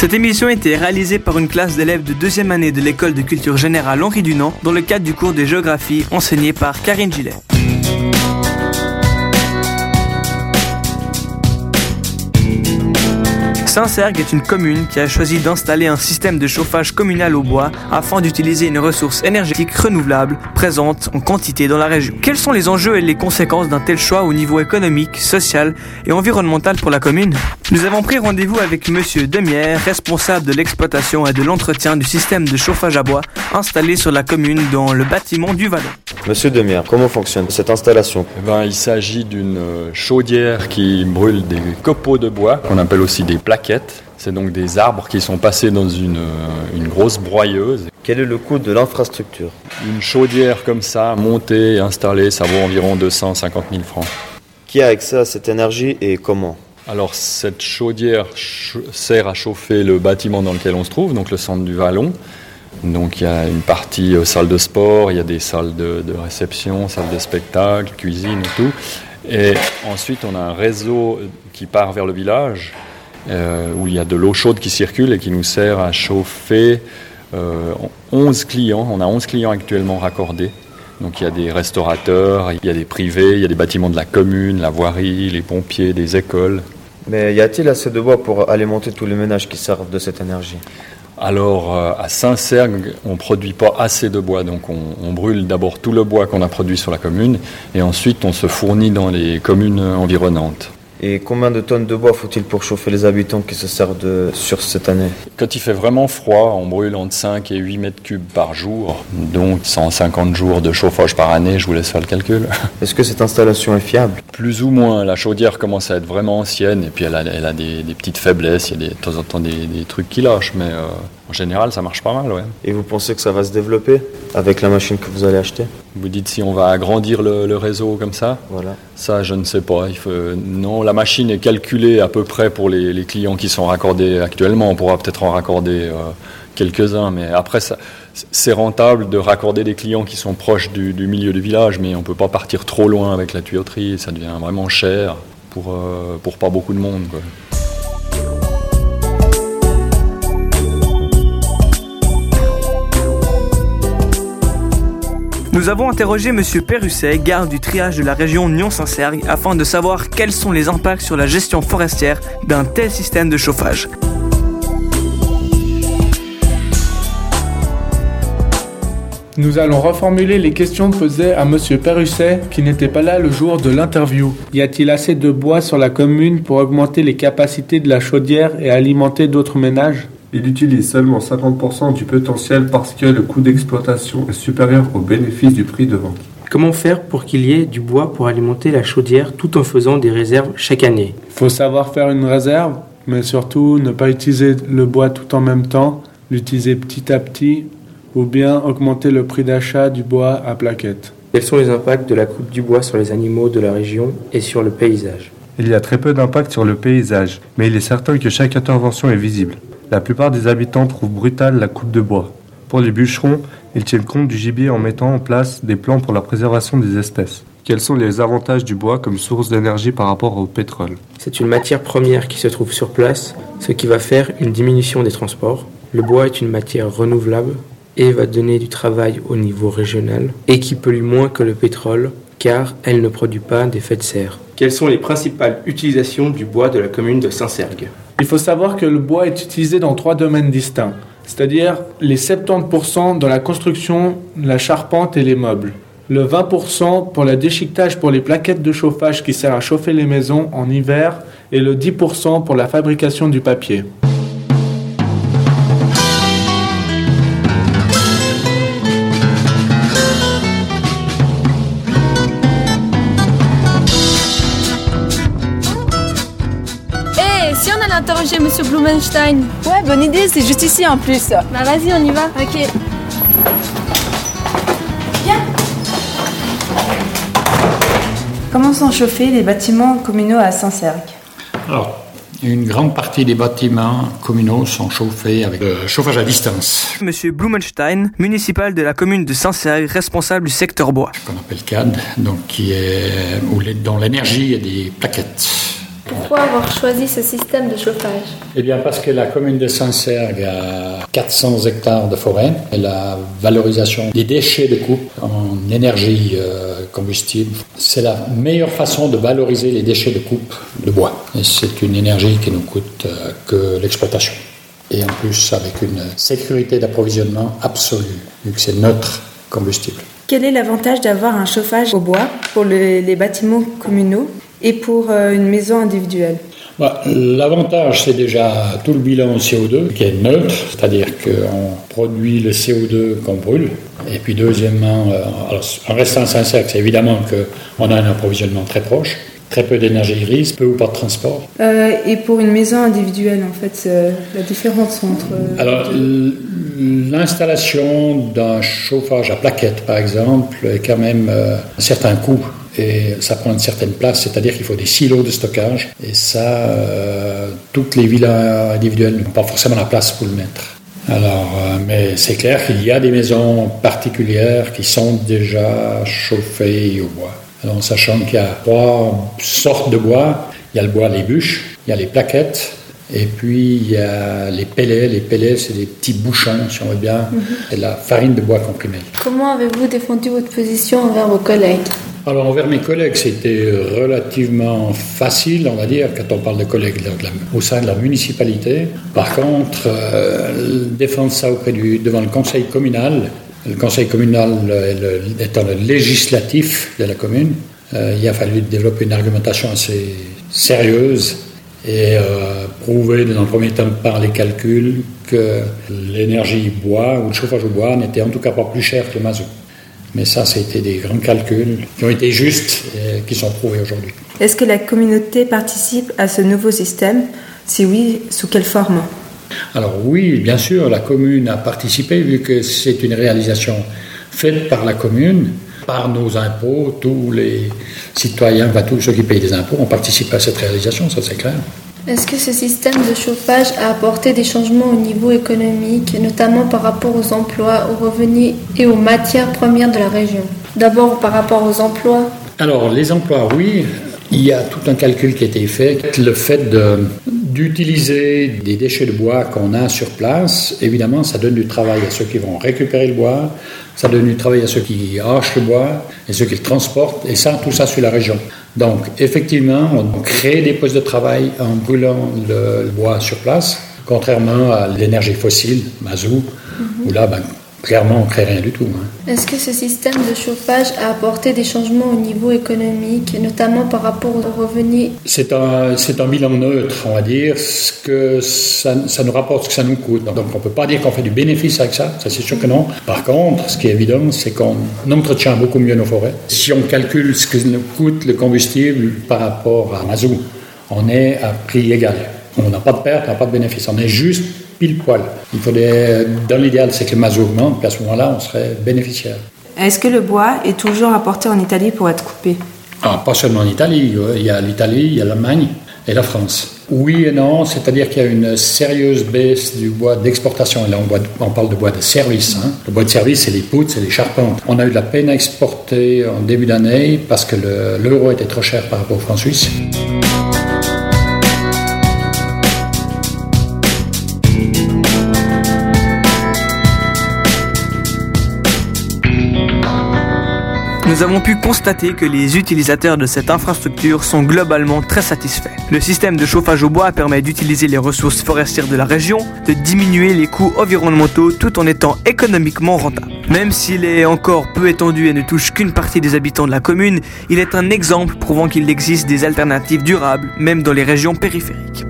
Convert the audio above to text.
Cette émission a été réalisée par une classe d'élèves de deuxième année de l'école de culture générale Henri Dunant dans le cadre du cours de géographie enseigné par Karine Gillet. Saint-Sergue est une commune qui a choisi d'installer un système de chauffage communal au bois afin d'utiliser une ressource énergétique renouvelable présente en quantité dans la région. Quels sont les enjeux et les conséquences d'un tel choix au niveau économique, social et environnemental pour la commune? Nous avons pris rendez-vous avec monsieur Demière, responsable de l'exploitation et de l'entretien du système de chauffage à bois installé sur la commune dans le bâtiment du Vallon. Monsieur Demière, comment fonctionne cette installation? Eh ben, Il s'agit d'une chaudière qui brûle des copeaux de bois, qu'on appelle aussi des plaques c'est donc des arbres qui sont passés dans une, une, grosse broyeuse. Quel est le coût de l'infrastructure? Une chaudière comme ça, montée et installée, ça vaut environ 250 000 francs. Qui a accès à cette énergie et comment? Alors cette chaudière sert à chauffer le bâtiment dans lequel on se trouve, donc le centre du Vallon. Donc il y a une partie euh, salle de sport, il y a des salles de, de réception, salles de spectacle, cuisine et tout. Et ensuite on a un réseau qui part vers le village euh, où il y a de l'eau chaude qui circule et qui nous sert à chauffer euh, 11 clients. On a 11 clients actuellement raccordés. Donc il y a des restaurateurs, il y a des privés, il y a des bâtiments de la commune, la voirie, les pompiers, des écoles. Mais y a-t-il assez de bois pour alimenter tous les ménages qui servent de cette énergie? Alors euh, à Saint-Sergue, on ne produit pas assez de bois, donc on, on brûle d'abord tout le bois qu'on a produit sur la commune, et ensuite on se fournit dans les communes environnantes. Et combien de tonnes de bois faut-il pour chauffer les habitants qui se servent de, sur cette année? Quand il fait vraiment froid, on brûle entre 5 et 8 mètres cubes par jour, donc 150 jours de chauffage par année, je vous laisse faire le calcul. Est-ce que cette installation est fiable? Plus ou moins, la chaudière commence à être vraiment ancienne et puis elle a, elle a des, des, petites faiblesses, il y a des, de temps en temps des, des trucs qui lâchent, mais euh, en général ça marche pas mal. Ouais. Et vous pensez que ça va se développer avec la machine que vous allez acheter? Vous dites si on va agrandir le, le réseau comme ça Voilà. Ça, je ne sais pas. Il faut... Non, la machine est calculée à peu près pour les, les clients qui sont raccordés actuellement. On pourra peut-être en raccorder euh, quelques-uns, mais après, c'est rentable de raccorder des clients qui sont proches du, du, milieu du village, mais on ne peut pas partir trop loin avec la tuyauterie. Ça devient vraiment cher pour, euh, pour pas beaucoup de monde. Quoi. Nous avons interrogé M. Perusset, garde du triage de la région Nyon-Saint-Sergue, afin de savoir quels sont les impacts sur la gestion forestière d'un tel système de chauffage. Nous allons reformuler les questions posées à M. Perusset qui n'était pas là le jour de l'interview. Y a-t-il assez de bois sur la commune pour augmenter les capacités de la chaudière et alimenter d'autres ménages? Il utilise seulement 50% du potentiel parce que le coût d'exploitation est supérieur au bénéfice du prix de vente. Comment faire pour qu'il y ait du bois pour alimenter la chaudière tout en faisant des réserves chaque année? Il faut savoir faire une réserve, mais surtout ne pas utiliser le bois tout en même temps, l'utiliser petit à petit, ou bien augmenter le prix d'achat du bois à plaquettes. Quels sont les impacts de la coupe du bois sur les animaux de la région et sur le paysage? Il y a très peu d'impact sur le paysage, mais il est certain que chaque intervention est visible. La plupart des habitants trouvent brutale la coupe de bois. Pour les bûcherons, ils tiennent compte du gibier en mettant en place des plans pour la préservation des espèces. Quels sont les avantages du bois comme source d'énergie par rapport au pétrole? C'est une matière première qui se trouve sur place, ce qui va faire une diminution des transports. Le bois est une matière renouvelable et va donner du travail au niveau régional et qui pollue moins que le pétrole car elle ne produit pas d'effet de serre. Quelles sont les principales utilisations du bois de la commune de Saint-Sergue? Il faut savoir que le bois est utilisé dans trois domaines distincts, c'est-à-dire les 70% dans la construction, la charpente et les meubles. Le 20% pour le déchiquetage pour les plaquettes de chauffage qui sert à chauffer les maisons en hiver et le 10% pour la fabrication du papier. Interroger Monsieur Blumenstein. Ouais, bonne idée, c'est juste ici en plus. Bah vas-y, on y va. Ok. Viens. Comment sont chauffés les bâtiments communaux à Saint-Cergue Alors, une grande partie des bâtiments communaux sont chauffés avec le chauffage à distance. Monsieur Blumenstein, municipal de la commune de Saint-Cergue, responsable du secteur bois. Qu'on appelle CAD, donc qui est où dont l'énergie est des plaquettes. Pourquoi avoir choisi ce système de chauffage Eh bien parce que la commune de Saint-Sergue a 400 hectares de forêt et la valorisation des déchets de coupe en énergie euh, combustible, c'est la meilleure façon de valoriser les déchets de coupe de bois. Et c'est une énergie qui nous coûte euh, que l'exploitation. Et en plus avec une sécurité d'approvisionnement absolue, vu que c'est notre combustible. Quel est l'avantage d'avoir un chauffage au bois pour le- les bâtiments communaux? Et pour euh, une maison individuelle Bah, L'avantage, c'est déjà tout le bilan CO2 qui est neutre, c'est-à-dire qu'on produit le CO2 qu'on brûle. Et puis deuxièmement, euh, alors, en restant sincère, c'est évidemment qu'on a un approvisionnement très proche, très peu d'énergie grise, peu ou pas de transport. Euh, Et pour une maison individuelle, en fait, la différence entre... Alors, l'installation d'un chauffage à plaquettes, par exemple, est quand même euh, un certain coût et ça prend une certaine place, c'est-à-dire qu'il faut des silos de stockage et ça, euh, toutes les villas individuelles n'ont pas forcément la place pour le mettre. Alors, euh, mais c'est clair qu'il y a des maisons particulières qui sont déjà chauffées au bois. Alors, en sachant qu'il y a trois sortes de bois, il y a le bois des bûches, il y a les plaquettes, et puis il y a les pellets. Les pellets, c'est des petits bouchons, si on veut bien. C'est la farine de bois comprimée. Comment avez-vous défendu votre position envers vos collègues? Alors envers mes collègues, c'était relativement facile, on va dire, quand on parle de collègues au sein de la municipalité. Par contre, euh, défendre ça auprès du, devant le conseil communal, le conseil communal euh, le- étant le législatif de la commune, euh, il a fallu développer une argumentation assez sérieuse et euh, prouver dans un premier temps par les calculs que l'énergie bois ou le chauffage au bois n'était en tout cas pas plus cher que le mazout. Mais ça, c'était des grands calculs qui ont été justes et qui sont prouvés aujourd'hui. Est-ce que la communauté participe à ce nouveau système? Si oui, sous quelle forme Alors oui, bien sûr, la commune a participé vu que c'est une réalisation faite par la commune, par nos impôts, tous les citoyens, enfin, tous ceux qui payent des impôts ont participé à cette réalisation, ça c'est clair. Est-ce que ce système de chauffage a apporté des changements au niveau économique, notamment par rapport aux emplois, aux revenus et aux matières premières de la région? D'abord par rapport aux emplois. Alors, les emplois, oui. Il y a tout un calcul qui a été fait. Le fait de- d'utiliser des déchets de bois qu'on a sur place, évidemment, ça donne du travail à ceux qui vont récupérer le bois, ça donne du travail à ceux qui hachent le bois et ceux qui le transportent, et ça, tout ça sur la région. Donc, effectivement, on crée des postes de travail en brûlant le, bois sur place, contrairement à l'énergie fossile, mazout, où là, ben, clairement, on ne crée rien du tout. hein. Est-ce que ce système de chauffage a apporté des changements au niveau économique, notamment par rapport aux revenus? C'est un, c'est un bilan neutre, on va dire, ce que ça, ça nous rapporte ce que ça nous coûte. Donc on ne peut pas dire qu'on fait du bénéfice avec ça, ça c'est sûr que non. Par contre, ce qui est évident, c'est qu'on entretient beaucoup mieux nos forêts. Si on calcule ce que nous coûte le combustible par rapport à mazout, on est à prix égal. On n'a pas de perte, on n'a pas de bénéfice, on est juste pile poil. Il faudrait, dans l'idéal, c'est que le mazout augmente, puis à ce moment-là, on serait bénéficiaire. Est-ce que le bois est toujours apporté en Italie pour être coupé? Ah, pas seulement en Italie, il y a l'Italie, il y a l'Allemagne et la France. Oui et non, c'est-à-dire qu'il y a une sérieuse baisse du bois d'exportation. Et là, on, boit- on parle de bois de service. hein. Le bois de service, c'est les poutres, c'est les charpentes. On a eu de la peine à exporter en début d'année parce que le- l'euro était trop cher par rapport au franc suisse. Nous avons pu constater que les utilisateurs de cette infrastructure sont globalement très satisfaits. Le système de chauffage au bois permet d'utiliser les ressources forestières de la région, de diminuer les coûts environnementaux tout en étant économiquement rentable. Même s'il est encore peu étendu et ne touche qu'une partie des habitants de la commune, il est un exemple prouvant qu'il existe des alternatives durables, même dans les régions périphériques.